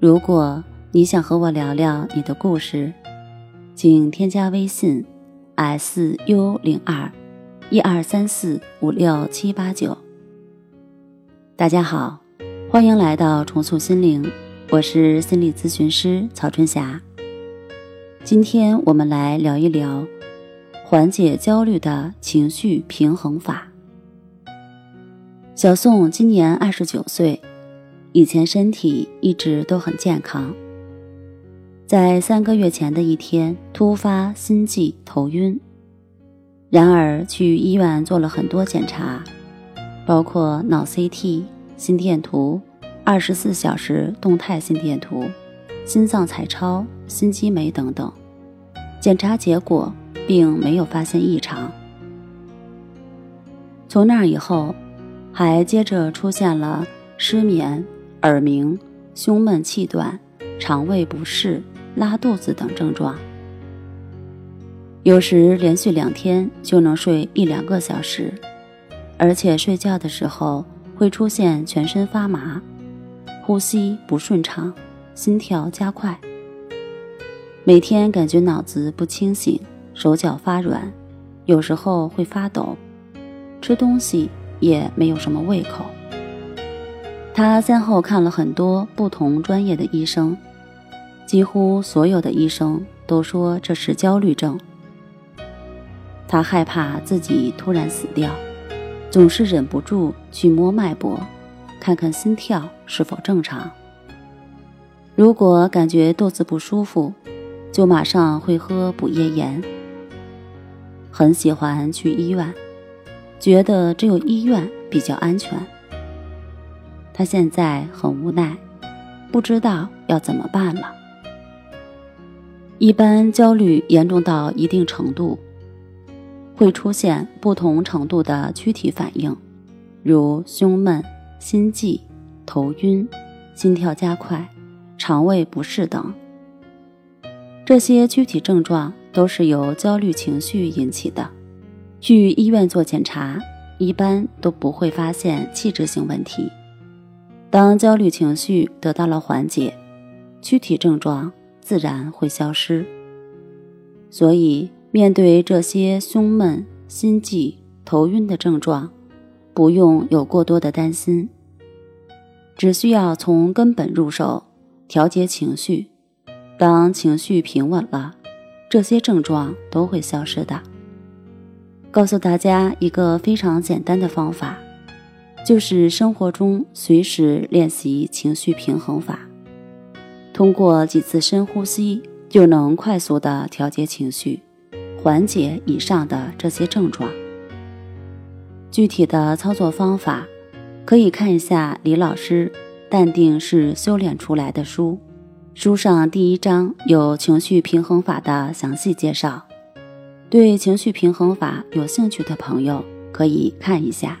如果你想和我聊聊你的故事，请添加微信 s u 零二一二三四五六七八九。大家好，欢迎来到重塑心灵，我是心理咨询师曹春霞。今天我们来聊一聊缓解焦虑的情绪平衡法。小宋今年二十九岁。以前身体一直都很健康，在三个月前的一天突发心悸头晕，然而去医院做了很多检查，包括脑 CT、心电图、二十四小时动态心电图、心脏彩超、心肌酶等等，检查结果并没有发现异常。从那以后，还接着出现了失眠。耳鸣、胸闷气短、肠胃不适、拉肚子等症状，有时连续两天就能睡一两个小时，而且睡觉的时候会出现全身发麻、呼吸不顺畅、心跳加快，每天感觉脑子不清醒、手脚发软，有时候会发抖，吃东西也没有什么胃口。他先后看了很多不同专业的医生，几乎所有的医生都说这是焦虑症。他害怕自己突然死掉，总是忍不住去摸脉搏，看看心跳是否正常。如果感觉肚子不舒服，就马上会喝补液盐。很喜欢去医院，觉得只有医院比较安全。他现在很无奈，不知道要怎么办了。一般焦虑严重到一定程度，会出现不同程度的躯体反应，如胸闷、心悸、头晕、心跳加快、肠胃不适等。这些躯体症状都是由焦虑情绪引起的。去医院做检查，一般都不会发现器质性问题。当焦虑情绪得到了缓解，躯体症状自然会消失。所以，面对这些胸闷、心悸、头晕的症状，不用有过多的担心，只需要从根本入手，调节情绪。当情绪平稳了，这些症状都会消失的。告诉大家一个非常简单的方法。就是生活中随时练习情绪平衡法，通过几次深呼吸，就能快速的调节情绪，缓解以上的这些症状。具体的操作方法，可以看一下李老师《淡定是修炼出来的》书，书上第一章有情绪平衡法的详细介绍。对情绪平衡法有兴趣的朋友，可以看一下。